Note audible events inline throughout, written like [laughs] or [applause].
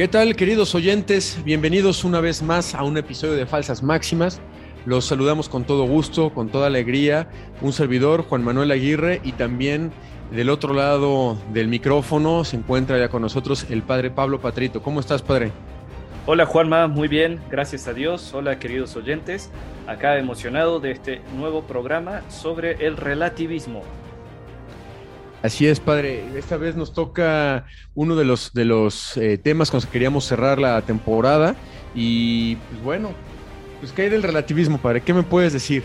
¿Qué tal, queridos oyentes? Bienvenidos una vez más a un episodio de Falsas Máximas. Los saludamos con todo gusto, con toda alegría. Un servidor, Juan Manuel Aguirre, y también del otro lado del micrófono se encuentra ya con nosotros el padre Pablo Patrito. ¿Cómo estás, padre? Hola Juanma, muy bien, gracias a Dios. Hola queridos oyentes, acá emocionado de este nuevo programa sobre el relativismo. Así es, padre. Esta vez nos toca uno de los, de los eh, temas con los que queríamos cerrar la temporada. Y pues bueno, pues ¿qué hay del relativismo, padre? ¿Qué me puedes decir?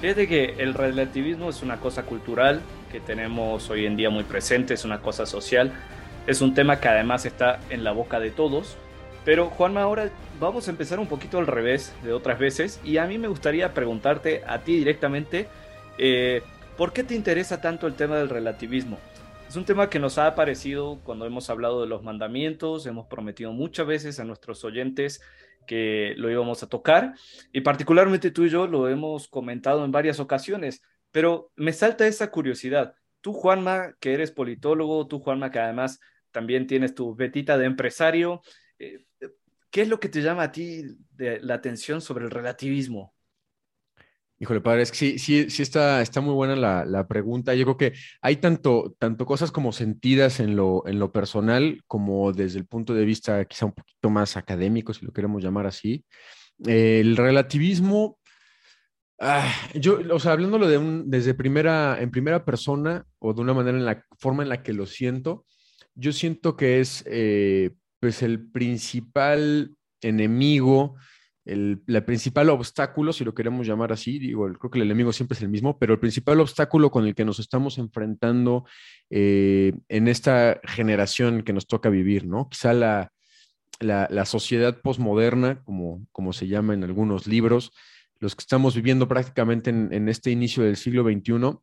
Fíjate que el relativismo es una cosa cultural que tenemos hoy en día muy presente, es una cosa social, es un tema que además está en la boca de todos. Pero Juanma, ahora vamos a empezar un poquito al revés de otras veces y a mí me gustaría preguntarte a ti directamente, eh, ¿Por qué te interesa tanto el tema del relativismo? Es un tema que nos ha aparecido cuando hemos hablado de los mandamientos, hemos prometido muchas veces a nuestros oyentes que lo íbamos a tocar y particularmente tú y yo lo hemos comentado en varias ocasiones, pero me salta esa curiosidad. Tú, Juanma, que eres politólogo, tú, Juanma, que además también tienes tu betita de empresario, eh, ¿qué es lo que te llama a ti de la atención sobre el relativismo? Híjole, padre, es que sí, sí, sí está, está muy buena la, pregunta. Yo creo que hay tanto, tanto cosas como sentidas en lo, en lo personal como desde el punto de vista quizá un poquito más académico, si lo queremos llamar así. el relativismo, ah, yo, o sea, hablándolo de un, desde primera, en primera persona o de una manera en la forma en la que lo siento, yo siento que es eh, pues el principal enemigo el principal obstáculo, si lo queremos llamar así, digo, creo que el enemigo siempre es el mismo, pero el principal obstáculo con el que nos estamos enfrentando eh, en esta generación que nos toca vivir, ¿no? Quizá la, la, sociedad posmoderna, como, como se llama en algunos libros, los que estamos viviendo prácticamente en, este inicio del siglo XXI,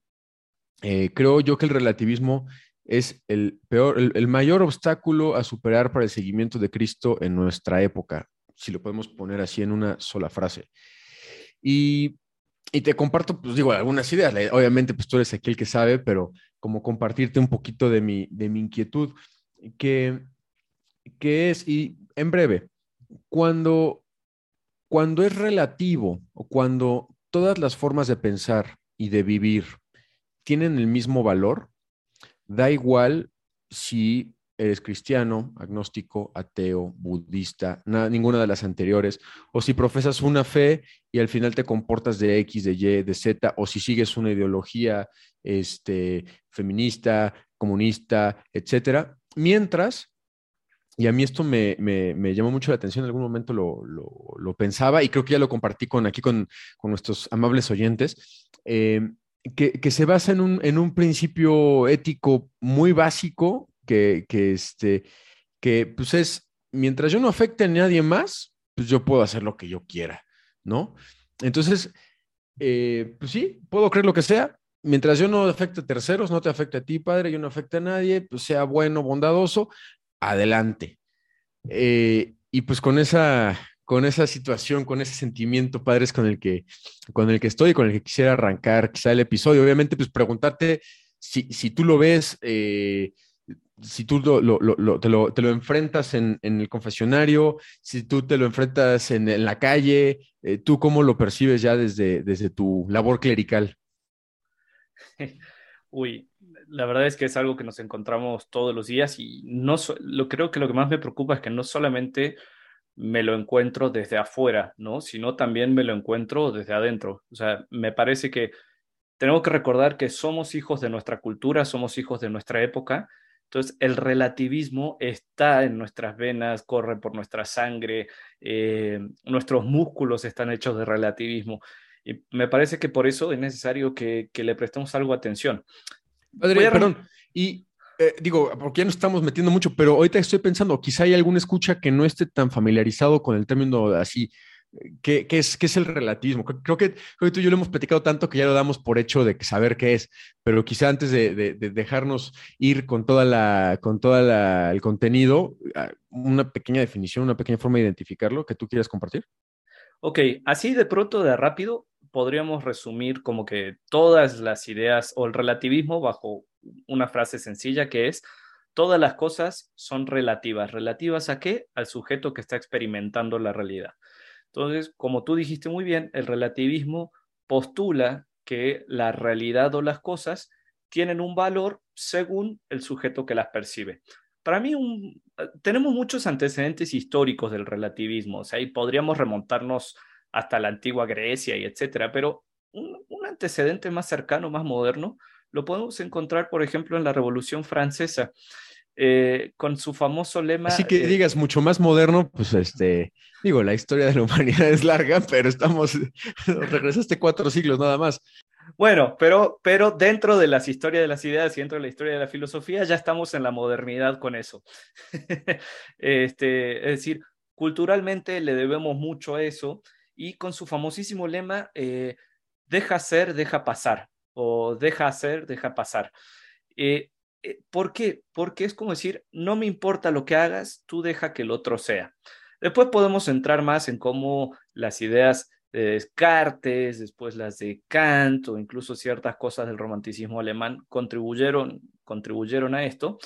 eh, creo yo que el relativismo es el peor, el mayor obstáculo a superar para el seguimiento de Cristo en nuestra época si lo podemos poner así en una sola frase. Y, te comparto, pues digo, algunas ideas. Obviamente, pues tú eres aquí el que sabe, pero como compartirte un poquito de mi, de mi inquietud, que, que es, y en breve, cuando, cuando es relativo o cuando todas las formas de pensar y de vivir tienen el mismo valor, da igual si eres cristiano, agnóstico, ateo, budista, ninguna de las anteriores, o si profesas una fe y al final te comportas de X, de Y, de Z, o si sigues una ideología este, feminista, comunista, etcétera. Mientras, y a mí esto me, me, llamó mucho la atención, en algún momento lo, lo, pensaba y creo que ya lo compartí con, aquí con, con nuestros amables oyentes, eh, que, que, se basa en un, en un principio ético muy básico que, este, que pues es, mientras yo no afecte a nadie más, pues yo puedo hacer lo que yo quiera, ¿no? Entonces, eh, pues sí, puedo creer lo que sea, mientras yo no afecte a terceros, no te afecte a ti, padre, yo no afecte a nadie, pues sea bueno, bondadoso, adelante. Eh, y pues con esa, con esa situación, con ese sentimiento, padres, con el que, con el que estoy, con el que quisiera arrancar quizá el episodio, obviamente, pues preguntarte si, si tú lo ves, eh, si tú lo, te, lo, enfrentas en, el confesionario, si tú te lo enfrentas en, la calle, eh, ¿tú cómo lo percibes ya desde, desde tu labor clerical? [laughs] Uy, la verdad es que es algo que nos encontramos todos los días y no lo creo que lo que más me preocupa es que no solamente me lo encuentro desde afuera, ¿no? Sino también me lo encuentro desde adentro. O sea, me parece que tenemos que recordar que somos hijos de nuestra cultura, somos hijos de nuestra época entonces, el relativismo está en nuestras venas, corre por nuestra sangre, eh, nuestros músculos están hechos de relativismo. Y me parece que por eso es necesario que, le prestemos algo atención. Padre, perdón, y eh, digo, porque ya nos estamos metiendo mucho, pero ahorita estoy pensando, quizá hay alguna escucha que no esté tan familiarizado con el término así ¿Qué, es, qué es el relativismo? Creo que, creo tú y yo lo hemos platicado tanto que ya lo damos por hecho de saber qué es, pero quizá antes de, dejarnos ir con toda la, con toda el contenido, ah, una pequeña definición, una pequeña forma de identificarlo que tú quieras compartir. Ok, así de pronto, de rápido, podríamos resumir como que todas las ideas o el relativismo bajo una frase sencilla que es todas las cosas son relativas. ¿Relativas a qué? Al sujeto que está experimentando la realidad. Entonces, como tú dijiste muy bien, el relativismo postula que la realidad o las cosas tienen un valor según el sujeto que las percibe. Para mí, tenemos muchos antecedentes históricos del relativismo, o sea, y podríamos remontarnos hasta la antigua Grecia y etcétera, pero un, antecedente más cercano, más moderno, lo podemos encontrar, por ejemplo, en la Revolución Francesa, eh, con su famoso lema. Así que eh, digas mucho más moderno, pues este, digo, la historia de la [laughs] humanidad es larga, pero estamos, [laughs] regresaste cuatro siglos nada más. Bueno, pero, pero dentro de las historias de las ideas y dentro de la historia de la filosofía ya estamos en la modernidad con eso. [laughs] este, es decir, culturalmente le debemos mucho a eso y con su famosísimo lema, eh, deja ser, deja pasar, o deja hacer, deja pasar. Eh, eh, ¿Por qué? Porque es como decir, no me importa lo que hagas, tú deja que el otro sea. Después podemos entrar más en cómo las ideas de Descartes, después las de Kant o incluso ciertas cosas del romanticismo alemán contribuyeron, contribuyeron a esto,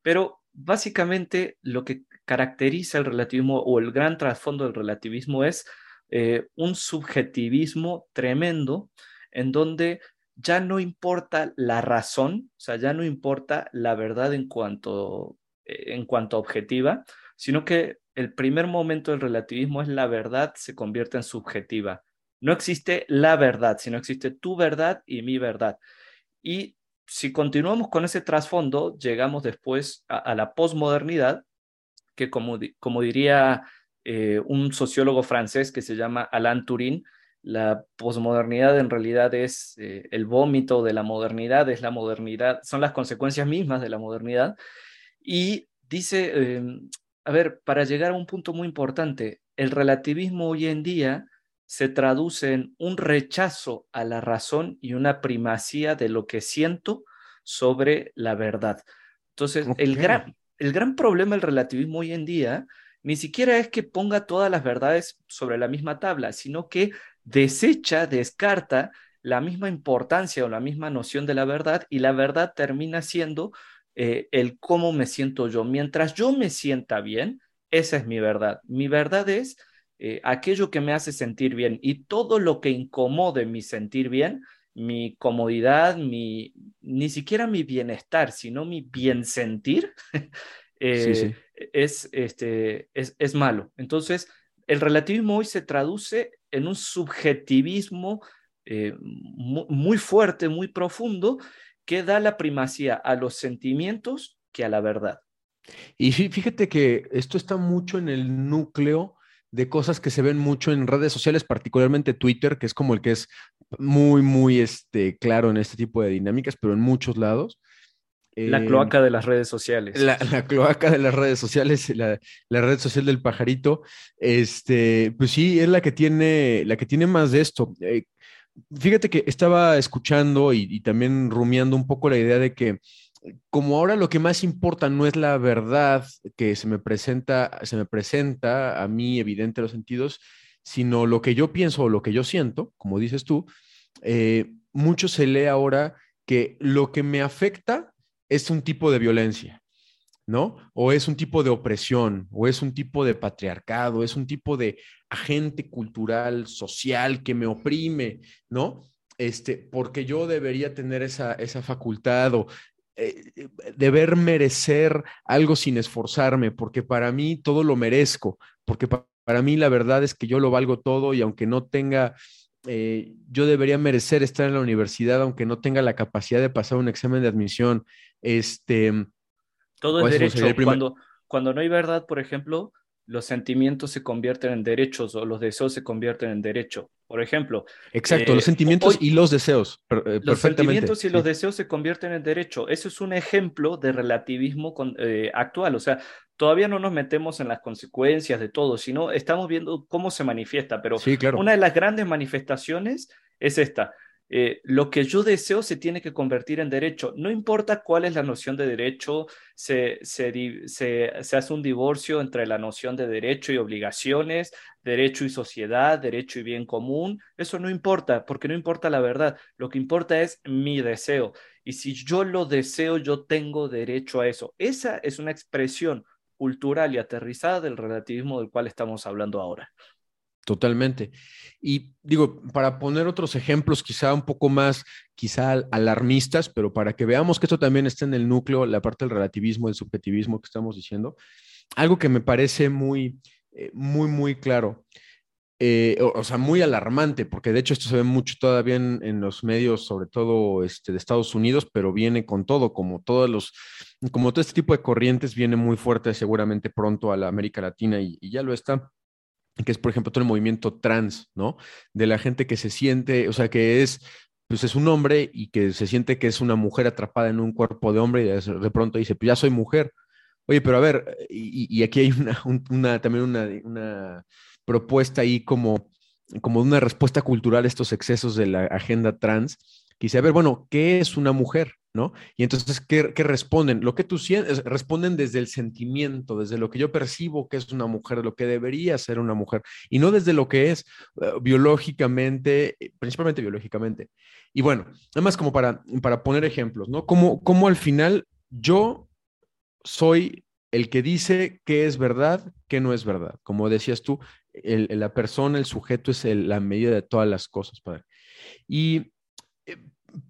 pero básicamente lo que caracteriza el relativismo o el gran trasfondo del relativismo es eh, un subjetivismo tremendo en donde ya no importa la razón, o sea, ya no importa la verdad en cuanto, eh, en cuanto objetiva, sino que el primer momento del relativismo es la verdad se convierte en subjetiva. No existe la verdad, sino existe tu verdad y mi verdad. Y si continuamos con ese trasfondo, llegamos después a, la posmodernidad, que como, como diría eh, un sociólogo francés que se llama Alain Turin. La posmodernidad en realidad es eh, el vómito de la modernidad, es la modernidad, son las consecuencias mismas de la modernidad. Y dice, em, a ver, para llegar a un punto muy importante, el relativismo hoy en día se traduce en un rechazo a la razón y una primacía de lo que siento sobre la verdad. Entonces, el, gran, el gran problema del relativismo hoy en día ni siquiera es que ponga todas las verdades sobre la misma tabla, sino que desecha, descarta la misma importancia o la misma noción de la verdad y la verdad termina siendo eh, el cómo me siento yo. Mientras yo me sienta bien, esa es mi verdad. Mi verdad es eh, aquello que me hace sentir bien y todo lo que incomode mi sentir bien, mi comodidad, mi, ni siquiera mi bienestar, sino mi bien sentir, [laughs] eh, Es, este, es, es, malo. Entonces, el relativismo hoy se traduce en un subjetivismo eh, muy, fuerte, muy profundo, que da la primacía a los sentimientos que a la verdad. Y fíjate que esto está mucho en el núcleo de cosas que se ven mucho en redes sociales, particularmente Twitter, que es como el que es muy, muy este, claro en este tipo de dinámicas, pero en muchos lados, la cloaca de las redes sociales. La, cloaca de las redes sociales, la, red social del pajarito, este, pues sí, es la que tiene, la que tiene más de esto. Eh, fíjate que estaba escuchando y, también rumiando un poco la idea de que como ahora lo que más importa no es la verdad que se me presenta, se me presenta a mí evidente los sentidos, sino lo que yo pienso o lo que yo siento, como dices tú, eh, mucho se lee ahora que lo que me afecta es un tipo de violencia, ¿no? O es un tipo de opresión, o es un tipo de patriarcado, es un tipo de agente cultural, social que me oprime, ¿no? Este, porque yo debería tener esa, esa facultad o eh, deber merecer algo sin esforzarme, porque para mí todo lo merezco, porque para mí la verdad es que yo lo valgo todo y aunque no tenga eh, yo debería merecer estar en la universidad aunque no tenga la capacidad de pasar un examen de admisión. Este, Todo es derecho. Cuando, cuando no hay verdad, por ejemplo, los sentimientos se convierten en derechos o los deseos se convierten en derecho. Por ejemplo. Exacto, los eh, sentimientos y los deseos. Eh, los sentimientos y los deseos se convierten en derecho. Eso es un ejemplo de relativismo actual. O sea, todavía no nos metemos en las consecuencias de todo, sino estamos viendo cómo se manifiesta. Pero una de las grandes manifestaciones es esta. eh, lo que yo deseo se tiene que convertir en derecho. No importa cuál es la noción de derecho, se, se, hace un divorcio entre la noción de derecho y obligaciones, derecho y sociedad, derecho y bien común. Eso no importa, porque no importa la verdad. Lo que importa es mi deseo. Y si yo lo deseo, yo tengo derecho a eso. Esa es una expresión cultural y aterrizada del relativismo del cual estamos hablando ahora. Totalmente. Y digo, para poner otros ejemplos quizá un poco más, quizá alarmistas, pero para que veamos que esto también está en el núcleo, la parte del relativismo, el subjetivismo que estamos diciendo, algo que me parece muy, eh, muy, muy claro. Eh, o, sea, muy alarmante, porque de hecho esto se ve mucho todavía en, los medios, sobre todo este, de Estados Unidos, pero viene con todo, como todos los, como todo este tipo de corrientes viene muy fuerte seguramente pronto a la América Latina y ya lo está que es, por ejemplo, todo el movimiento trans, ¿no? De la gente que se siente, o sea, que es, pues es un hombre y que se siente que es una mujer atrapada en un cuerpo de hombre y de, pronto dice, pues ya soy mujer. Oye, pero a ver, y, aquí hay una, una también una, una, propuesta ahí como, como una respuesta cultural a estos excesos de la agenda trans, a ver, bueno, ¿qué es una mujer? ¿no? Y entonces, ¿qué, responden? Lo que tú sientes, responden desde el sentimiento, desde lo que yo percibo que es una mujer, lo que debería ser una mujer, y no desde lo que es eh, biológicamente, principalmente biológicamente. Y bueno, nada más como para, para poner ejemplos, ¿no? Como, como al final yo soy el que dice qué es verdad, qué no es verdad. Como decías tú, la persona, el sujeto es la medida de todas las cosas, padre. Y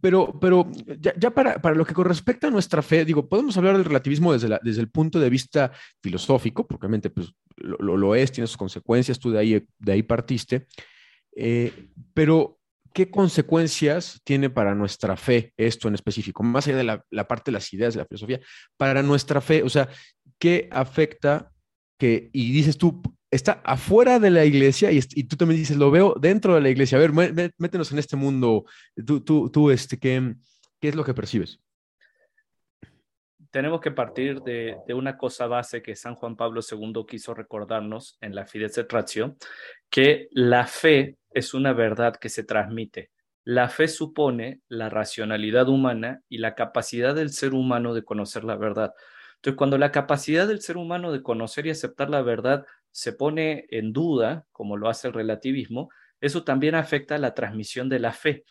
pero, pero ya, para, para, lo que respecta a nuestra fe, digo, podemos hablar del relativismo desde, desde el punto de vista filosófico, porque obviamente pues, lo, lo, es, tiene sus consecuencias, tú de ahí, de ahí partiste, eh, pero ¿qué consecuencias tiene para nuestra fe esto en específico? Más allá de la, la, parte de las ideas de la filosofía, para nuestra fe, o sea, ¿qué afecta que, y dices tú, está afuera de la iglesia y, tú también dices, lo veo dentro de la iglesia. A ver, métenos en este mundo. Tú, tú, tú este, ¿qué, ¿qué es lo que percibes? Tenemos que partir de, de, una cosa base que San Juan Pablo II quiso recordarnos en la Fides et Ratio, que la fe es una verdad que se transmite. La fe supone la racionalidad humana y la capacidad del ser humano de conocer la verdad. Entonces, cuando la capacidad del ser humano de conocer y aceptar la verdad se pone en duda, como lo hace el relativismo, eso también afecta la transmisión de la fe,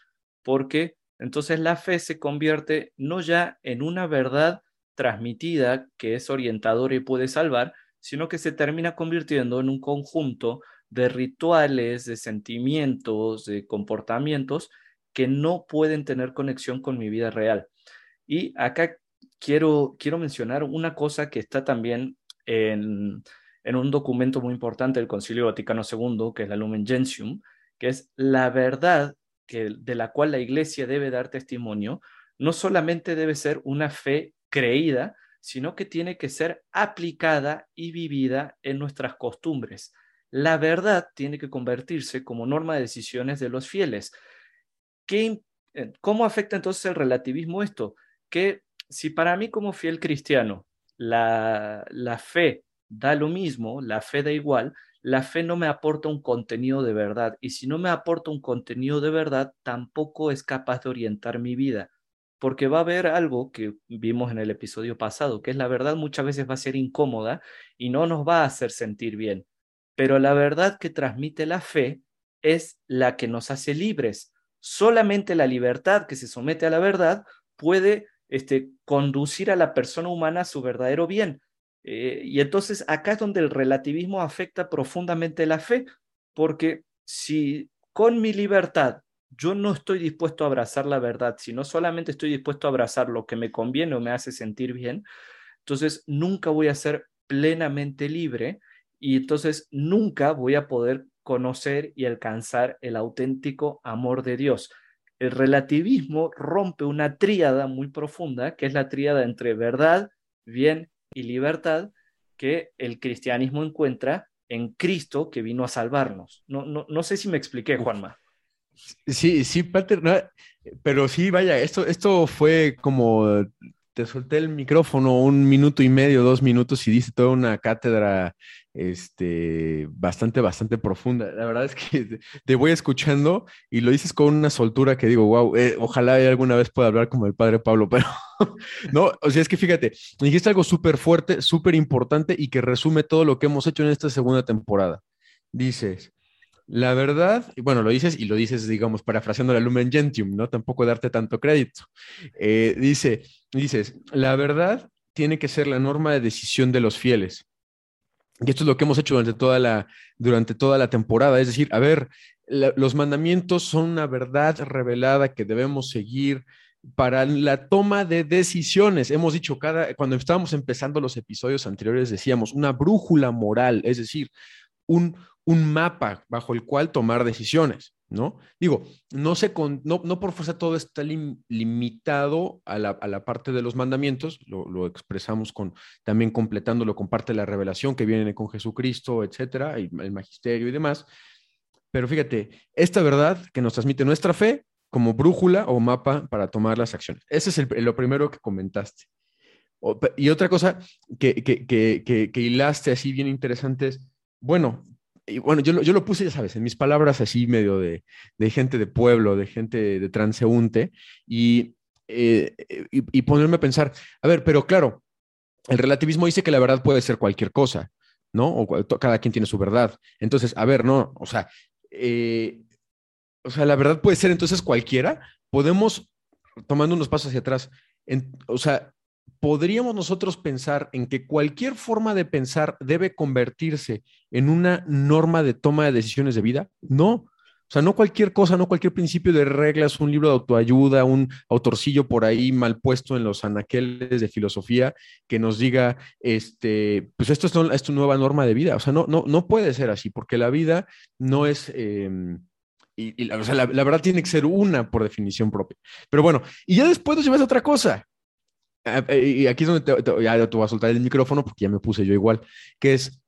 porque entonces la fe se convierte no ya en una verdad transmitida que es orientadora y puede salvar, sino que se termina convirtiendo en un conjunto de rituales, de sentimientos, de comportamientos que no pueden tener conexión con mi vida real. Y acá quiero, quiero mencionar una cosa que está también en, en un documento muy importante del Concilio Vaticano II, que es la Lumen Gentium, que es la verdad que, de la cual la Iglesia debe dar testimonio, no solamente debe ser una fe creída, sino que tiene que ser aplicada y vivida en nuestras costumbres. La verdad tiene que convertirse como norma de decisiones de los fieles. ¿Qué, eh, ¿Cómo afecta entonces el relativismo esto? Que si para mí como fiel cristiano la, la fe da lo mismo, la fe da igual, la fe no me aporta un contenido de verdad y si no me aporta un contenido de verdad, tampoco es capaz de orientar mi vida, porque va a haber algo que vimos en el episodio pasado, que es la verdad muchas veces va a ser incómoda y no nos va a hacer sentir bien, pero la verdad que transmite la fe es la que nos hace libres. Solamente la libertad que se somete a la verdad puede este, conducir a la persona humana a su verdadero bien. Eh, y entonces acá es donde el relativismo afecta profundamente la fe, porque si con mi libertad yo no estoy dispuesto a abrazar la verdad, sino solamente estoy dispuesto a abrazar lo que me conviene o me hace sentir bien, entonces nunca voy a ser plenamente libre y entonces nunca voy a poder conocer y alcanzar el auténtico amor de Dios el relativismo rompe una tríada muy profunda, que es la tríada entre verdad, bien y libertad, que el cristianismo encuentra en Cristo que vino a salvarnos. No, no, no sé si me expliqué, Juanma. Sí, sí, Pater, pero sí, vaya, esto, esto fue como te solté el micrófono un minuto y medio, dos minutos y dice toda una cátedra este, bastante, bastante profunda. La verdad es que [laughs] te voy escuchando y lo dices con una soltura que digo, wow, eh, ojalá alguna vez pueda hablar como el padre Pablo, [laughs] pero no, o sea, es que fíjate, dijiste algo súper fuerte, súper importante y que resume todo lo que hemos hecho en esta segunda temporada. Dices, la verdad, bueno, lo dices y lo dices, digamos, parafraseando la Lumen Gentium, ¿no? Tampoco darte tanto crédito. Eh, dice, dices, la verdad tiene que ser la norma de decisión de los fieles. Y esto es lo que hemos hecho durante toda la, durante toda la temporada. Es decir, a ver, los mandamientos son una verdad revelada que debemos seguir para la toma de decisiones. Hemos dicho cada, cuando estábamos empezando los episodios anteriores, decíamos una brújula moral, es decir, un, un mapa bajo el cual tomar decisiones. ¿no? Digo, no, se con, no, no, por fuerza todo está limitado a la, a la, parte de los mandamientos, lo, expresamos con, también completándolo con parte de la revelación que viene con Jesucristo, etcétera, el magisterio y demás. Pero fíjate, esta verdad que nos transmite nuestra fe como brújula o mapa para tomar las acciones. Ese es lo primero que comentaste. y otra cosa que, que, que, que hilaste así bien interesante es, bueno, y bueno, yo, yo, lo puse, ya sabes, en mis palabras así medio de, de gente de pueblo, de gente de transeúnte, y, eh, y, ponerme a pensar, a ver, pero claro, el relativismo dice que la verdad puede ser cualquier cosa, ¿no? O cada quien tiene su verdad. Entonces, a ver, no, o sea, eh, o sea, la verdad puede ser entonces cualquiera. Podemos, tomando unos pasos hacia atrás, en, o sea, ¿podríamos nosotros pensar en que cualquier forma de pensar debe convertirse en una norma de toma de decisiones de vida? No. O sea, no cualquier cosa, no cualquier principio de reglas, un libro de autoayuda, un autorcillo por ahí mal puesto en los anaqueles de filosofía que nos diga, este, pues esto es, es tu nueva norma de vida. O sea, no, no, no puede ser así, porque la vida no es, eh, y, y o sea, la, la, verdad tiene que ser una por definición propia. Pero bueno, y ya después nos llevas a otra cosa. Ah, eh, y aquí es donde te, ya te voy a soltar el micrófono porque ya me puse yo igual, que es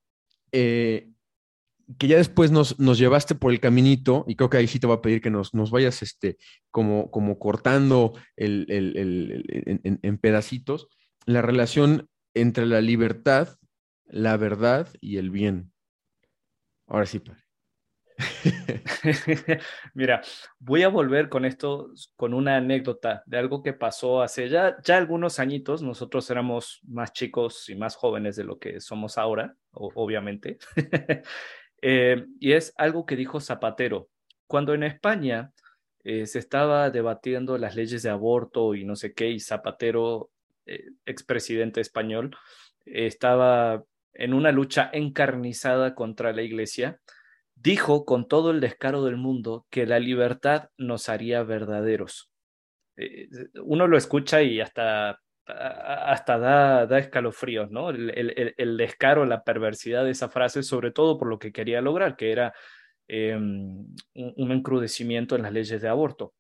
eh, que ya después nos, nos, llevaste por el caminito y creo que ahí sí te voy a pedir que nos, nos vayas este, como, como cortando el, el, el, en, en pedacitos la relación entre la libertad, la verdad y el bien. Ahora sí, padre. [laughs] Mira, voy a volver con esto, con una anécdota de algo que pasó hace ya, ya algunos añitos. Nosotros éramos más chicos y más jóvenes de lo que somos ahora, obviamente. [laughs] eh, y es algo que dijo Zapatero. Cuando en España eh, se estaba debatiendo las leyes de aborto y no sé qué, y Zapatero, eh, expresidente español, estaba en una lucha encarnizada contra la iglesia dijo con todo el descaro del mundo que la libertad nos haría verdaderos. Eh, uno lo escucha y hasta, hasta da, da escalofríos, ¿no? El, descaro, la perversidad de esa frase, sobre todo por lo que quería lograr, que era eh, un, un, encrudecimiento en las leyes de aborto.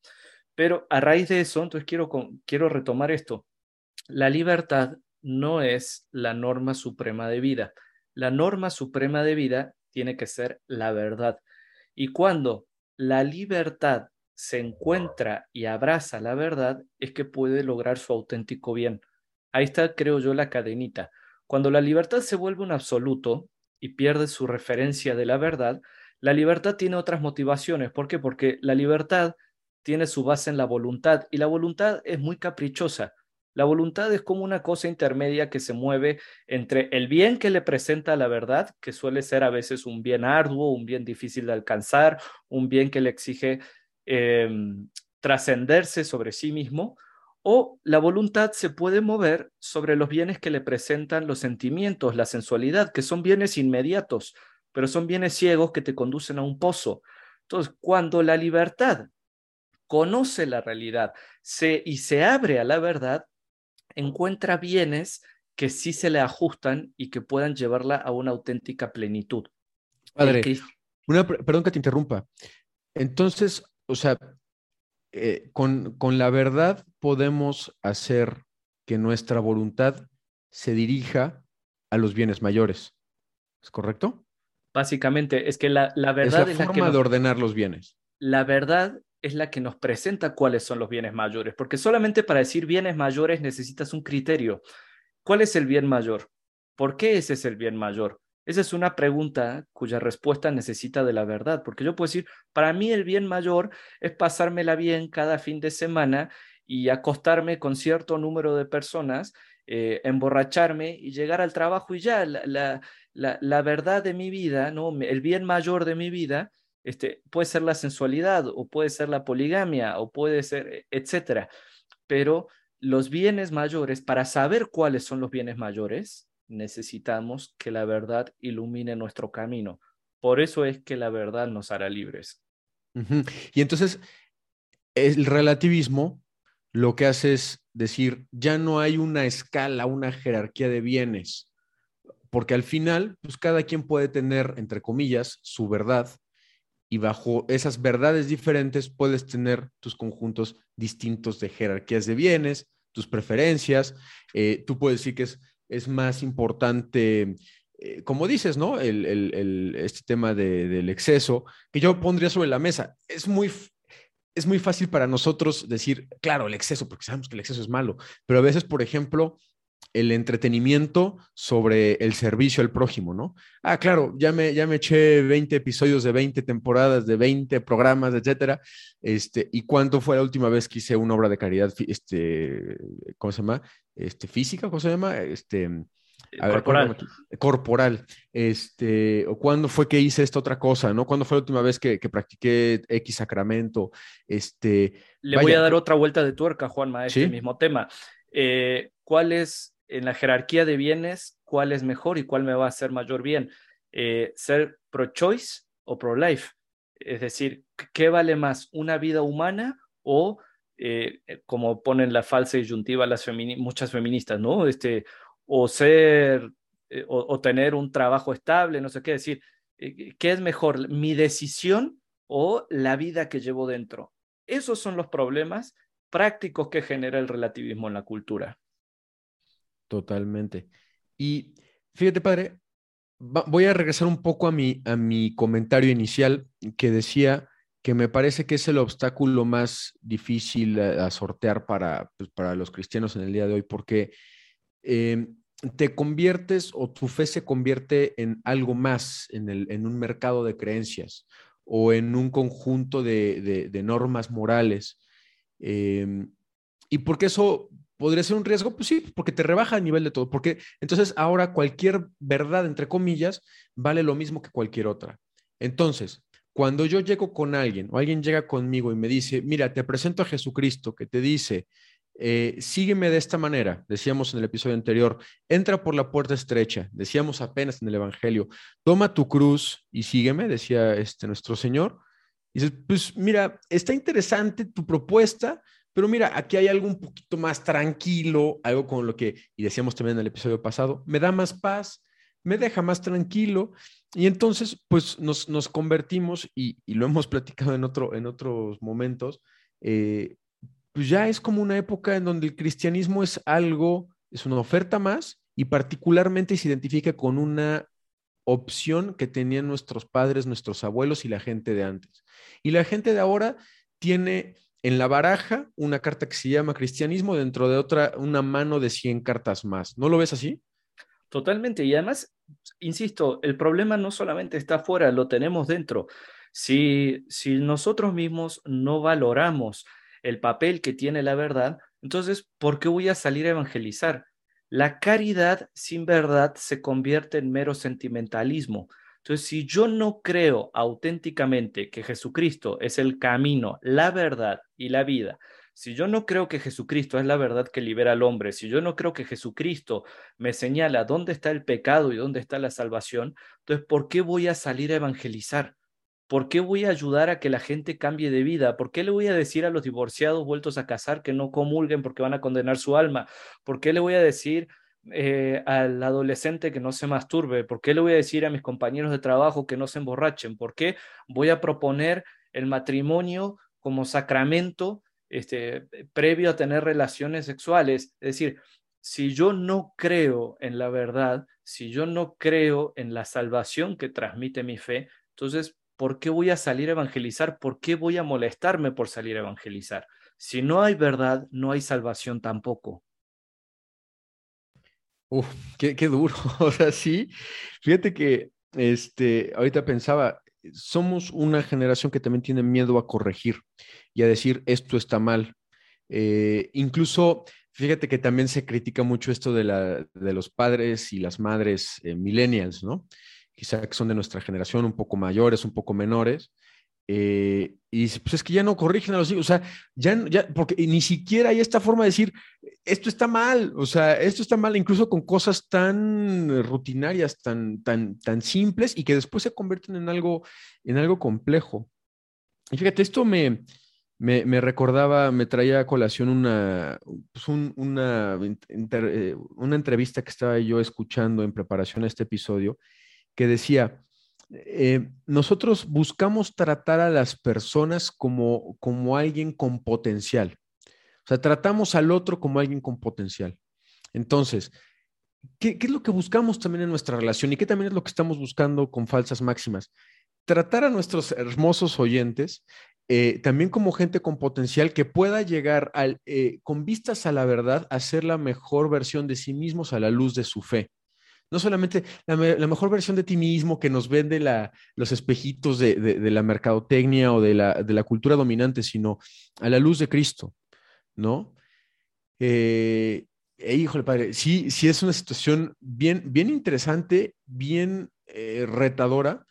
Pero a raíz de eso, entonces quiero, quiero retomar esto. La libertad no es la norma suprema de vida. La norma suprema de vida tiene que ser la verdad. Y cuando la libertad se encuentra y abraza la verdad, es que puede lograr su auténtico bien. Ahí está, creo yo, la cadenita. Cuando la libertad se vuelve un absoluto y pierde su referencia de la verdad, la libertad tiene otras motivaciones. ¿Por qué? Porque la libertad tiene su base en la voluntad y la voluntad es muy caprichosa. La voluntad es como una cosa intermedia que se mueve entre el bien que le presenta la verdad, que suele ser a veces un bien arduo, un bien difícil de alcanzar, un bien que le exige eh, trascenderse sobre sí mismo, o la voluntad se puede mover sobre los bienes que le presentan los sentimientos, la sensualidad, que son bienes inmediatos, pero son bienes ciegos que te conducen a un pozo. Entonces, cuando la libertad conoce la realidad y se abre a la verdad, encuentra bienes que sí se le ajustan y que puedan llevarla a una auténtica plenitud. Padre, una, perdón que te interrumpa. Entonces, o sea, eh, con, con la verdad podemos hacer que nuestra voluntad se dirija a los bienes mayores. ¿Es correcto? Básicamente, es que la, la verdad... Es la forma es la que nos, de ordenar los bienes. La verdad es la que nos presenta cuáles son los bienes mayores, porque solamente para decir bienes mayores necesitas un criterio. ¿Cuál es el bien mayor? ¿Por qué ese es el bien mayor? Esa es una pregunta cuya respuesta necesita de la verdad, porque yo puedo decir, para mí el bien mayor es pasármela bien cada fin de semana y acostarme con cierto número de personas, eh, emborracharme y llegar al trabajo y ya, la, la, verdad de mi vida, ¿no? el bien mayor de mi vida, este, puede ser la sensualidad o puede ser la poligamia o puede ser, etcétera. Pero los bienes mayores, para saber cuáles son los bienes mayores, necesitamos que la verdad ilumine nuestro camino. Por eso es que la verdad nos hará libres. Y entonces, el relativismo lo que hace es decir, ya no hay una escala, una jerarquía de bienes, porque al final, pues cada quien puede tener, entre comillas, su verdad, y bajo esas verdades diferentes puedes tener tus conjuntos distintos de jerarquías de bienes, tus preferencias. Eh, tú puedes decir que es es más importante, eh, como dices, ¿no? El, este tema del exceso, que yo pondría sobre la mesa. Es muy, es muy fácil para nosotros decir, claro, el exceso, porque sabemos que el exceso es malo, pero a veces, por ejemplo, el entretenimiento sobre el servicio al prójimo, ¿no? Ah, claro, ya me, ya me eché 20 episodios de 20 temporadas, de 20 programas, etcétera. Este, ¿Y cuánto fue la última vez que hice una obra de caridad, este, ¿cómo se llama? Este, física, ¿cómo se llama? Este, corporal. corporal. Este, o cuándo fue que hice esta otra cosa, ¿no? ¿Cuándo fue la última vez que, practiqué X sacramento? Este, Le voy a dar otra vuelta de tuerca, Juanma, a este mismo tema. Eh, ¿Cuál es en la jerarquía de bienes, cuál es mejor y cuál me va a hacer mayor bien. Eh, ser pro-choice o pro-life. Es decir, ¿qué vale más? ¿Una vida humana o, eh, como ponen la falsa disyuntiva las muchas feministas, ¿no? Este, o ser, eh, o, tener un trabajo estable, no sé qué decir. ¿Qué es mejor, mi decisión o la vida que llevo dentro? Esos son los problemas prácticos que genera el relativismo en la cultura. Totalmente. Y fíjate, padre, voy a regresar un poco a mi, a mi comentario inicial que decía que me parece que es el obstáculo más difícil a, sortear para, pues, para los cristianos en el día de hoy, porque em, te conviertes o tu fe se convierte en algo más, en, el, en un mercado de creencias o en un conjunto de, de, normas morales. Em, y porque eso ¿Podría ser un riesgo? Pues sí, porque te rebaja el nivel de todo, porque entonces ahora cualquier verdad, entre comillas, vale lo mismo que cualquier otra. Entonces, cuando yo llego con alguien o alguien llega conmigo y me dice, mira, te presento a Jesucristo, que te dice, eh, sígueme de esta manera, decíamos en el episodio anterior, entra por la puerta estrecha, decíamos apenas en el Evangelio, toma tu cruz y sígueme, decía este nuestro Señor. Y dices, pues mira, está interesante tu propuesta, pero mira, aquí hay algo un poquito más tranquilo, algo con lo que, y decíamos también en el episodio pasado, me da más paz, me deja más tranquilo. Y entonces, pues nos, convertimos, y, lo hemos [laughs] platicado en, otro, en otros momentos, eh, pues ya es como una época en donde el cristianismo es algo, es una oferta más, y particularmente se identifica con una opción que tenían nuestros padres, nuestros abuelos y la gente de antes. Y la gente de ahora tiene en la baraja una carta que se llama cristianismo, dentro de otra una mano de 100 cartas más. ¿No lo ves así? Totalmente. Y además, insisto, el problema no solamente está afuera, lo tenemos dentro. Si, si nosotros mismos no valoramos el papel que tiene la verdad, entonces, ¿por qué voy a salir a evangelizar? La caridad sin verdad se convierte en mero sentimentalismo. Entonces, si yo no creo auténticamente que Jesucristo es el camino, la verdad y la vida, si yo no creo que Jesucristo es la verdad que libera al hombre, si yo no creo que Jesucristo me señala dónde está el pecado y dónde está la salvación, entonces, ¿por qué voy a salir a evangelizar? ¿Por qué voy a ayudar a que la gente cambie de vida? ¿Por qué le voy a decir a los divorciados vueltos a casar que no comulguen porque van a condenar su alma? ¿Por qué le voy a decir eh, al adolescente que no se masturbe? ¿Por qué le voy a decir a mis compañeros de trabajo que no se emborrachen? ¿Por qué voy a proponer el matrimonio como sacramento este, previo a tener relaciones sexuales? Es decir, si yo no creo en la verdad, si yo no creo en la salvación que transmite mi fe, entonces, ¿por qué voy a salir a evangelizar? ¿Por qué voy a molestarme por salir a evangelizar? Si no hay verdad, no hay salvación tampoco. Uf, qué, duro. [laughs] O sea, sí, fíjate que este, ahorita pensaba, somos una generación que también tiene miedo a corregir y a decir esto está mal. Eh, incluso, fíjate que también se critica mucho esto de, la, de los padres y las madres eh, millennials, ¿no? Quizá que son de nuestra generación, un poco mayores, un poco menores, eh, y pues es que ya no corrigen a los hijos, o sea, ya, ya, porque ni siquiera hay esta forma de decir, esto está mal, o sea, esto está mal incluso con cosas tan rutinarias, tan, tan, tan simples y que después se convierten en algo, en algo complejo. Y fíjate, esto me, me, recordaba, me traía a colación una, pues una, eh, una entrevista que estaba yo escuchando en preparación a este episodio, que decía, eh, nosotros buscamos tratar a las personas como, como alguien con potencial. O sea, tratamos al otro como alguien con potencial. Entonces, ¿qué, es lo que buscamos también en nuestra relación y qué también es lo que estamos buscando con falsas máximas? Tratar a nuestros hermosos oyentes eh, también como gente con potencial que pueda llegar al, eh, con vistas a la verdad a ser la mejor versión de sí mismos a la luz de su fe no solamente la, mejor versión de ti mismo que nos vende los espejitos de, la mercadotecnia o de la, cultura dominante, sino a la luz de Cristo, ¿no? Eh, eh híjole, padre, sí, sí es una situación bien, bien interesante, bien eh, retadora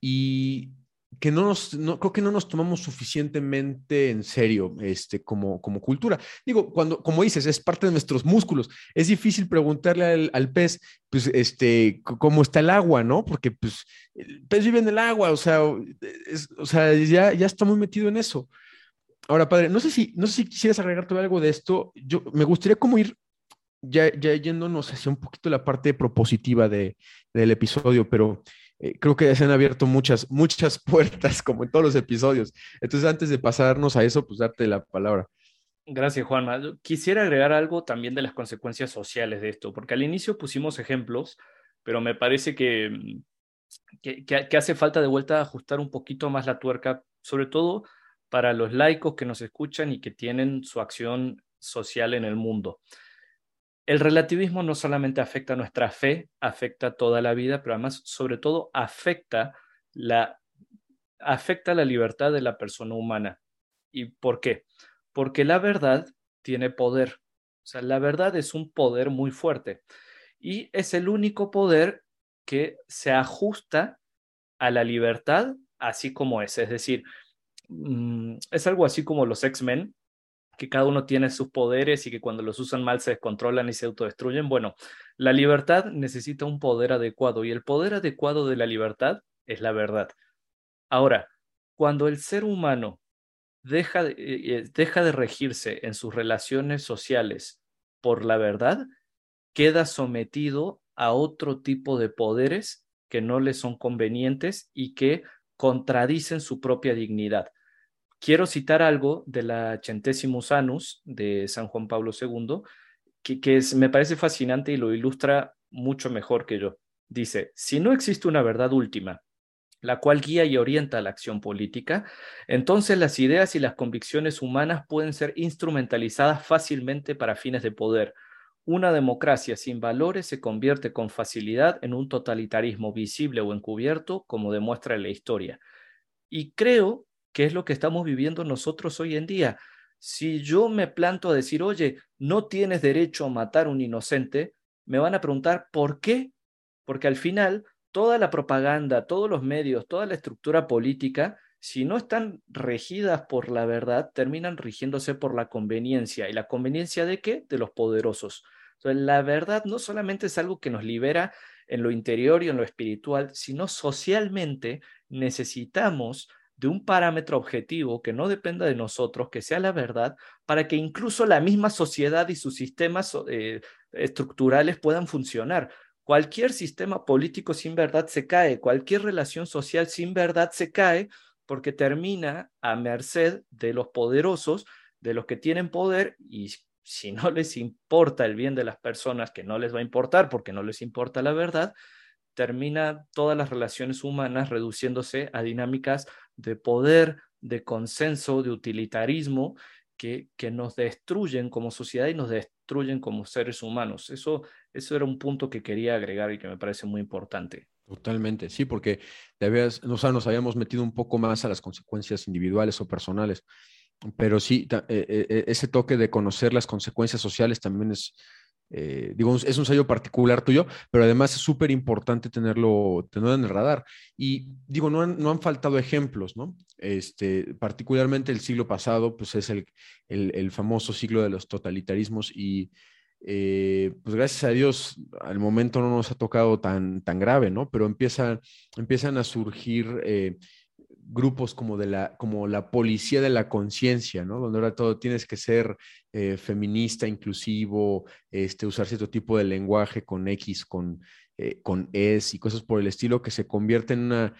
y, que no nos, no, creo que no nos tomamos suficientemente en serio este, como, como cultura. Digo, cuando, como dices, es parte de nuestros músculos. Es difícil preguntarle al, pez, pues, este, cómo está el agua, ¿no? Porque, pues, el pez vive en el agua, o sea, o sea ya, ya está muy metido en eso. Ahora, padre, no sé si, no sé si quisieras agregar algo de esto. Yo me gustaría como ir ya, ya yéndonos hacia un poquito la parte propositiva de, del episodio, pero eh, creo que ya se han abierto muchas, muchas [laughs] puertas, como en todos los episodios. Entonces, antes de pasarnos a eso, pues darte la palabra. Gracias, Juanma. Quisiera agregar algo también de las consecuencias sociales de esto, porque al inicio pusimos ejemplos, pero me parece que, que, que hace falta de vuelta ajustar un poquito más la tuerca, sobre todo para los laicos que nos escuchan y que tienen su acción social en el mundo el relativismo no solamente afecta nuestra fe, afecta toda la vida, pero además, sobre todo, afecta la, afecta la libertad de la persona humana. ¿Y por qué? Porque la verdad tiene poder. O sea, la verdad es un poder muy fuerte y es el único poder que se ajusta a la libertad así como es. Es decir, mm, es algo así como los X-Men, que cada uno tiene sus poderes y que cuando los usan mal se descontrolan y se autodestruyen. Bueno, la libertad necesita un poder adecuado y el poder adecuado de la libertad es la verdad. Ahora, cuando el ser humano deja de, eh, eh, deja de regirse en sus relaciones sociales por la verdad, queda sometido a otro tipo de poderes que no le son convenientes y que contradicen su propia dignidad. Quiero citar algo de la Centesimus Annus de San Juan Pablo II, que, me parece fascinante y lo ilustra mucho mejor que yo. Dice, si no existe una verdad última, la cual guía y orienta la acción política, entonces las ideas y las convicciones humanas pueden ser instrumentalizadas fácilmente para fines de poder. Una democracia sin valores se convierte con facilidad en un totalitarismo visible o encubierto, como demuestra la historia. Y creo ¿Qué es lo que estamos viviendo nosotros hoy en día. Si yo me planto a decir, oye, no tienes derecho a matar a un inocente, me van a preguntar, ¿por qué? Porque al final, toda la propaganda, todos los medios, toda la estructura política, si no están regidas por la verdad, terminan rigiéndose por la conveniencia. ¿Y la conveniencia de qué? De los poderosos. Entonces, la verdad no solamente es algo que nos libera en lo interior y en lo espiritual, sino socialmente necesitamos de un parámetro objetivo que no dependa de nosotros, que sea la verdad, para que incluso la misma sociedad y sus sistemas eh, estructurales puedan funcionar. Cualquier sistema político sin verdad se cae, cualquier relación social sin verdad se cae porque termina a merced de los poderosos, de los que tienen poder y si no les importa el bien de las personas, que no les va a importar porque no les importa la verdad, termina todas las relaciones humanas reduciéndose a dinámicas de poder, de consenso, de utilitarismo, que, que nos destruyen como sociedad y nos destruyen como seres humanos. Eso, eso era un punto que quería agregar y que me parece muy importante. Totalmente, sí, porque te habías, nos habíamos metido un poco más a las consecuencias individuales o personales, pero sí, eh, eh, ese toque de conocer las consecuencias sociales también es, digo, es un sello particular tuyo, pero además es súper importante tenerlo, tenerlo en el radar. Y digo, no han, no han faltado ejemplos, ¿no? Este, particularmente el siglo pasado, pues es el, el, famoso siglo de los totalitarismos y eh, pues gracias a Dios al momento no nos ha tocado tan, tan grave, ¿no? Pero empiezan, empiezan a surgir eh, grupos como, de la, como la policía de la conciencia, ¿no? Donde ahora todo tienes que ser eh, feminista, inclusivo, este, usar cierto tipo de lenguaje con X, con, con es y cosas por el estilo que se convierte en una,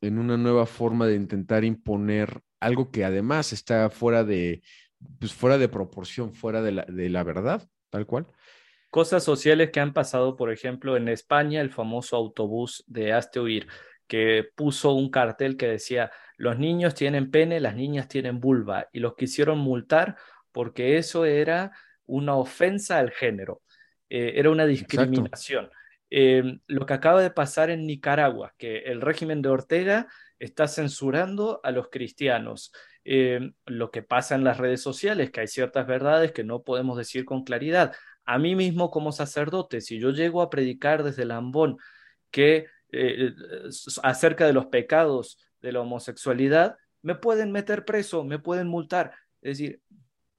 en una nueva forma de intentar imponer algo que además está fuera de, pues fuera de proporción, fuera de la, de la verdad tal cual. Cosas sociales que han pasado, por ejemplo, en España, el famoso autobús de Hazte Oír, que puso un cartel que decía, los niños tienen pene, las niñas tienen vulva, y los quisieron multar porque eso era una ofensa al género, eh, era una discriminación. Eh, lo que acaba de pasar en Nicaragua, que el régimen de Ortega está censurando a los cristianos. Eh, lo que pasa en las redes sociales, que hay ciertas verdades que no podemos decir con claridad. A mí mismo como sacerdote, si yo llego a predicar desde el ambón que eh, acerca de los pecados de la homosexualidad, me pueden meter preso, me pueden multar. Es decir,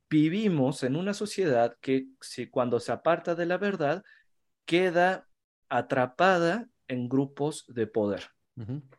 vivimos en una sociedad que si cuando se aparta de la verdad queda atrapada en grupos de poder.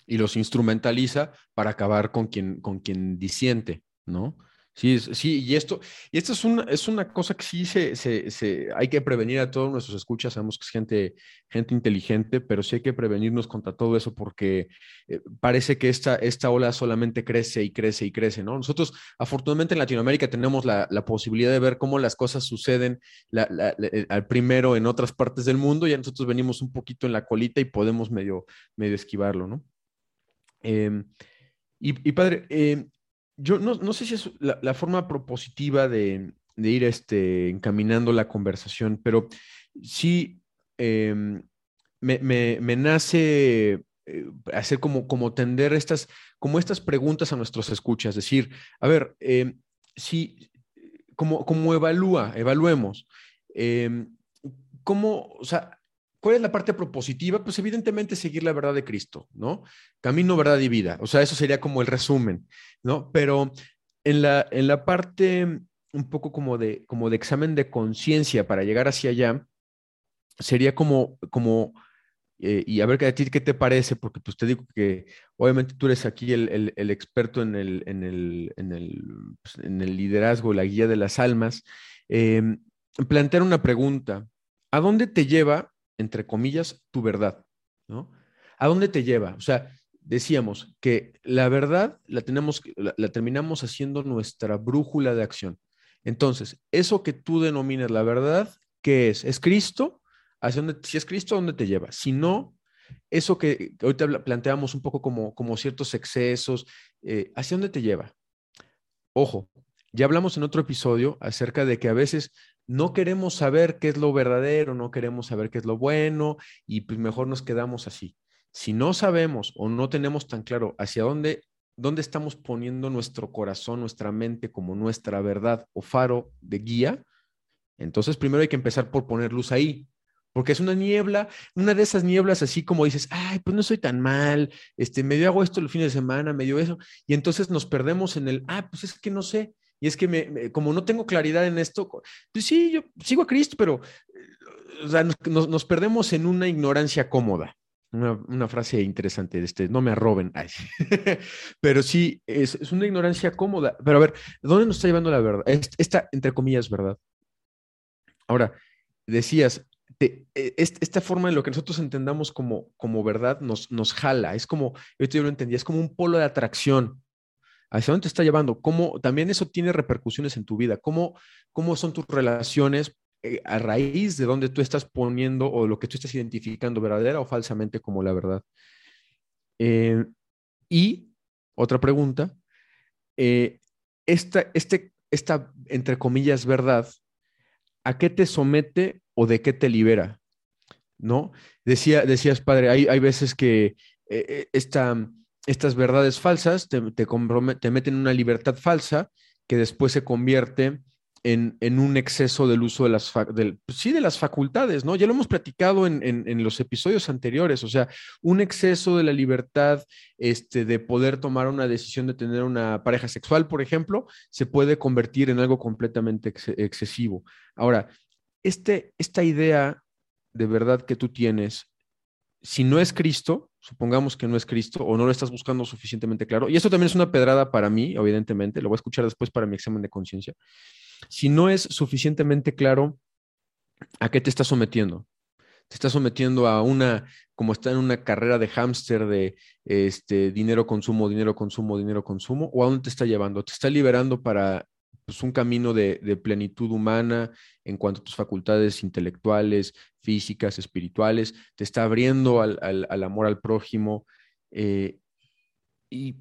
Y los instrumentaliza para acabar con quien, con quien disiente, ¿no? Sí, sí, y esto, y esto es una, es una cosa que sí se, se, hay que prevenir a todos nuestros escuchas, sabemos que es gente, gente inteligente, pero sí hay que prevenirnos contra todo eso porque eh, parece que esta, esta ola solamente crece y crece y crece, ¿no? Nosotros, afortunadamente en Latinoamérica tenemos la, la posibilidad de ver cómo las cosas suceden eh, al primero en otras partes del mundo, y nosotros venimos un poquito en la colita y podemos medio, medio esquivarlo, ¿no? Em, y, y, padre, eh, yo no, sé si es la, forma propositiva de, ir este, encaminando la conversación, pero sí em, me, nace eh, hacer como, como tender estas, como estas preguntas a nuestros escuchas, decir, a ver, eh, si, como, como evalúa, evaluemos, em, ¿cómo, o sea, ¿Cuál es la parte propositiva? Pues evidentemente seguir la verdad de Cristo, ¿no? Camino, verdad y vida. O sea, eso sería como el resumen, ¿no? Pero en la, en la parte un poco como de, como de examen de conciencia para llegar hacia allá, sería como, como eh, y a ver a ti qué te parece, porque pues te digo que obviamente tú eres aquí el, el, experto en el, en el, en el, pues, en el liderazgo, la guía de las almas, em, plantear una pregunta. ¿A dónde te lleva entre comillas, tu verdad, ¿no? ¿A dónde te lleva? O sea, decíamos que la verdad la, tenemos, la, terminamos haciendo nuestra brújula de acción. Entonces, eso que tú denominas la verdad, ¿qué es? ¿Es Cristo? ¿Hacia dónde, si es Cristo, ¿a dónde te lleva? Si no, eso que, ahorita planteamos un poco como, como ciertos excesos, eh, ¿hacia dónde te lleva? Ojo, ya hablamos en otro episodio acerca de que a veces no queremos saber qué es lo verdadero, no queremos saber qué es lo bueno y pues mejor nos quedamos así. Si no sabemos o no tenemos tan claro hacia dónde, dónde estamos poniendo nuestro corazón, nuestra mente como nuestra verdad o faro de guía, entonces primero hay que empezar por poner luz ahí, porque es una niebla, una de esas nieblas así como dices, ay, pues no soy tan mal, este, medio hago esto el fin de semana, medio eso, y entonces nos perdemos en el, ah, pues es que no sé, y es que como no tengo claridad en esto, pues sí, yo sigo a Cristo, pero eh, nos, perdemos en una ignorancia cómoda. Una, frase interesante, este, no me arroben. [laughs] pero sí, es, es, una ignorancia cómoda. Pero a ver, ¿dónde nos está llevando la verdad? Esta, entre comillas, verdad. Ahora, decías, e, esta forma en lo que nosotros entendamos como, como verdad nos, nos jala. Es como, yo lo entendía, es como un polo de atracción hacia dónde te está llevando, cómo también eso tiene repercusiones en tu vida, cómo, cómo son tus relaciones eh, a raíz de donde tú estás poniendo o lo que tú estás identificando verdadera o falsamente como la verdad. Eh, y otra pregunta, eh, esta, este, esta, entre comillas, verdad, ¿a qué te somete o de qué te libera? ¿No? Decía, decías, padre, hay, hay veces que estas verdades falsas te, te, te meten en una libertad falsa que después se convierte en, un exceso del uso de las, del, pues sí, de las facultades, ¿no? Ya lo hemos platicado en, los episodios anteriores, o sea, un exceso de la libertad este, de poder tomar una decisión de tener una pareja sexual, por ejemplo, se puede convertir en algo completamente excesivo. Ahora, este, esta idea de verdad que tú tienes, si no es Cristo, supongamos que no es Cristo o no lo estás buscando suficientemente claro, y esto también es una pedrada para mí, evidentemente, lo voy a escuchar después para mi examen de conciencia si no es suficientemente claro a qué te estás sometiendo. Te estás sometiendo a una, como está en una carrera de hámster de este, dinero, consumo, dinero, consumo, dinero, consumo, o a dónde te está llevando. Te está liberando para pues, un camino de, plenitud humana en cuanto a tus facultades intelectuales, físicas, espirituales. Te está abriendo al, amor al prójimo. Eh, y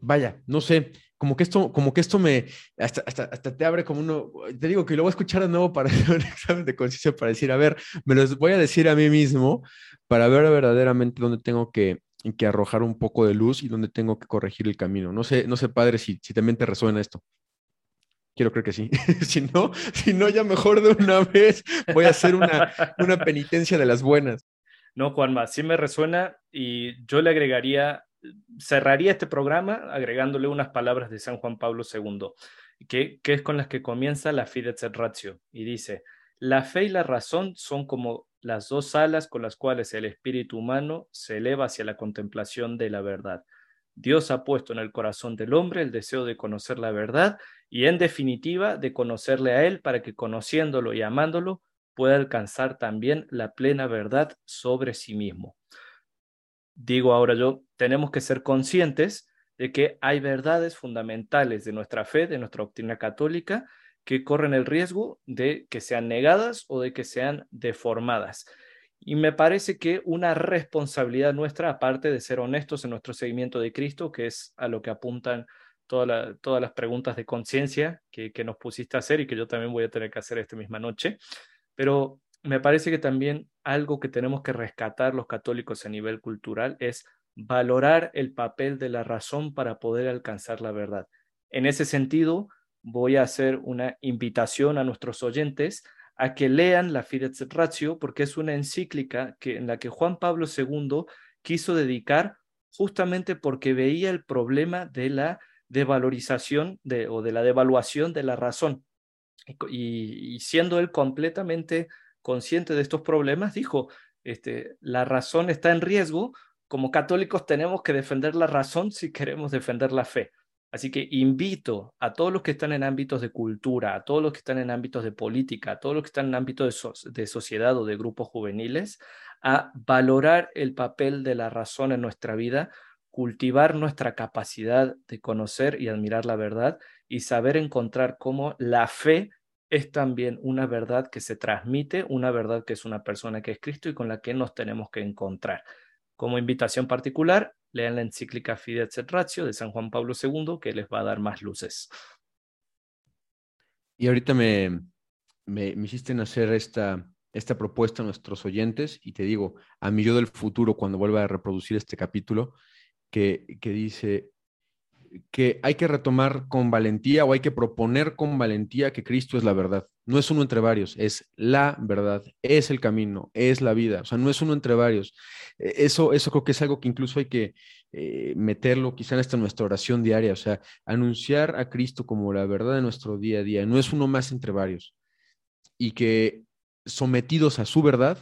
vaya, no sé, como que esto, como que esto me, hasta, hasta, te abre como uno, te digo que lo voy a escuchar de nuevo para [laughs] hacer un examen de conciencia, para decir, a ver, me los voy a decir a mí mismo para ver verdaderamente dónde tengo que, que arrojar un poco de luz y dónde tengo que corregir el camino. No sé, no sé, padre, si, si también te resuena esto. Quiero creer que sí. [laughs] si no, si no, ya mejor de una vez voy a hacer una, una penitencia de las buenas. No, Juanma, sí me resuena y yo le agregaría cerraría este programa agregándole unas palabras de San Juan Pablo II, que, que es con las que comienza la Fides et Ratio, y dice, la fe y la razón son como las dos alas con las cuales el espíritu humano se eleva hacia la contemplación de la verdad. Dios ha puesto en el corazón del hombre el deseo de conocer la verdad y en definitiva de conocerle a Él para que conociéndolo y amándolo pueda alcanzar también la plena verdad sobre sí mismo digo ahora yo, tenemos que ser conscientes de que hay verdades fundamentales de nuestra fe, de nuestra doctrina católica, que corren el riesgo de que sean negadas o de que sean deformadas. Y me parece que una responsabilidad nuestra, aparte de ser honestos en nuestro seguimiento de Cristo, que es a lo que apuntan todas las preguntas de conciencia que, que nos pusiste a hacer y que yo también voy a tener que hacer esta misma noche, pero me parece que también algo que tenemos que rescatar los católicos a nivel cultural es valorar el papel de la razón para poder alcanzar la verdad. En ese sentido, voy a hacer una invitación a nuestros oyentes a que lean la Fides Ratio, porque es una encíclica que, en la que Juan Pablo II quiso dedicar justamente porque veía el problema de la devalorización de, o de la devaluación de la razón. Y, y siendo él completamente consciente de estos problemas, dijo, este, la razón está en riesgo, como católicos tenemos que defender la razón si queremos defender la fe. Así que invito a todos los que están en ámbitos de cultura, a todos los que están en ámbitos de política, a todos los que están en ámbitos de, sociedad o de grupos juveniles, a valorar el papel de la razón en nuestra vida, cultivar nuestra capacidad de conocer y admirar la verdad y saber encontrar cómo la fe es también una verdad que se transmite, una verdad que es una persona que es Cristo y con la que nos tenemos que encontrar. Como invitación particular, lean la encíclica Fides et Ratio de San Juan Pablo II, que les va a dar más luces. Y ahorita me, me, hiciste hacer esta, esta propuesta a nuestros oyentes y te digo, a mí yo del futuro, cuando vuelva a reproducir este capítulo, que, que dice, que hay que retomar con valentía o hay que proponer con valentía que Cristo es la verdad. No es uno entre varios, es la verdad, es el camino, es la vida. O sea, no es uno entre varios. E, eso, eso creo que es algo que incluso hay que eh, meterlo quizá en nuestra oración diaria. O sea, anunciar a Cristo como la verdad de nuestro día a día. No es uno más entre varios. Y que sometidos a su verdad,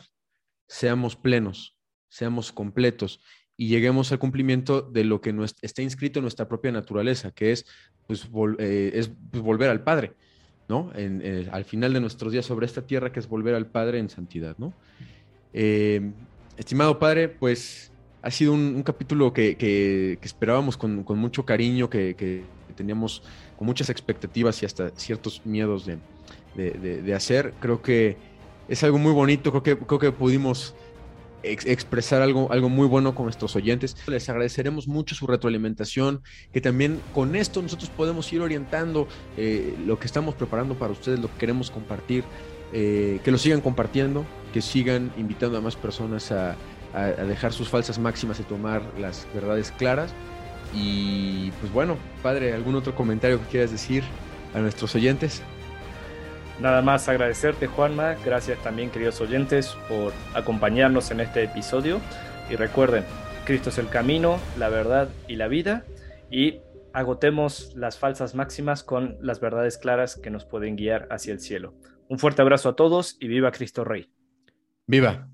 seamos plenos, seamos completos y lleguemos al cumplimiento de lo que está inscrito en nuestra propia naturaleza, que es, pues, eh, es pues, volver al Padre, ¿no? Eh, al final de nuestros días sobre esta tierra, que es volver al Padre en santidad, ¿no? Eh, estimado Padre, pues ha sido un, capítulo que, esperábamos con, mucho cariño, que, teníamos con muchas expectativas y hasta ciertos miedos de, de, hacer. Creo que es algo muy bonito, creo que, creo que pudimos expresar algo, algo muy bueno con nuestros oyentes. Les agradeceremos mucho su retroalimentación, que también con esto nosotros podemos ir orientando eh, lo que estamos preparando para ustedes, lo que queremos compartir, eh, que lo sigan compartiendo, que sigan invitando a más personas a, a, dejar sus falsas máximas y tomar las verdades claras. Y pues bueno, padre, ¿algún otro comentario que quieras decir a nuestros oyentes? Nada más agradecerte Juanma, gracias también queridos oyentes por acompañarnos en este episodio y recuerden, Cristo es el camino, la verdad y la vida y agotemos las falsas máximas con las verdades claras que nos pueden guiar hacia el cielo. Un fuerte abrazo a todos y viva Cristo Rey. Viva.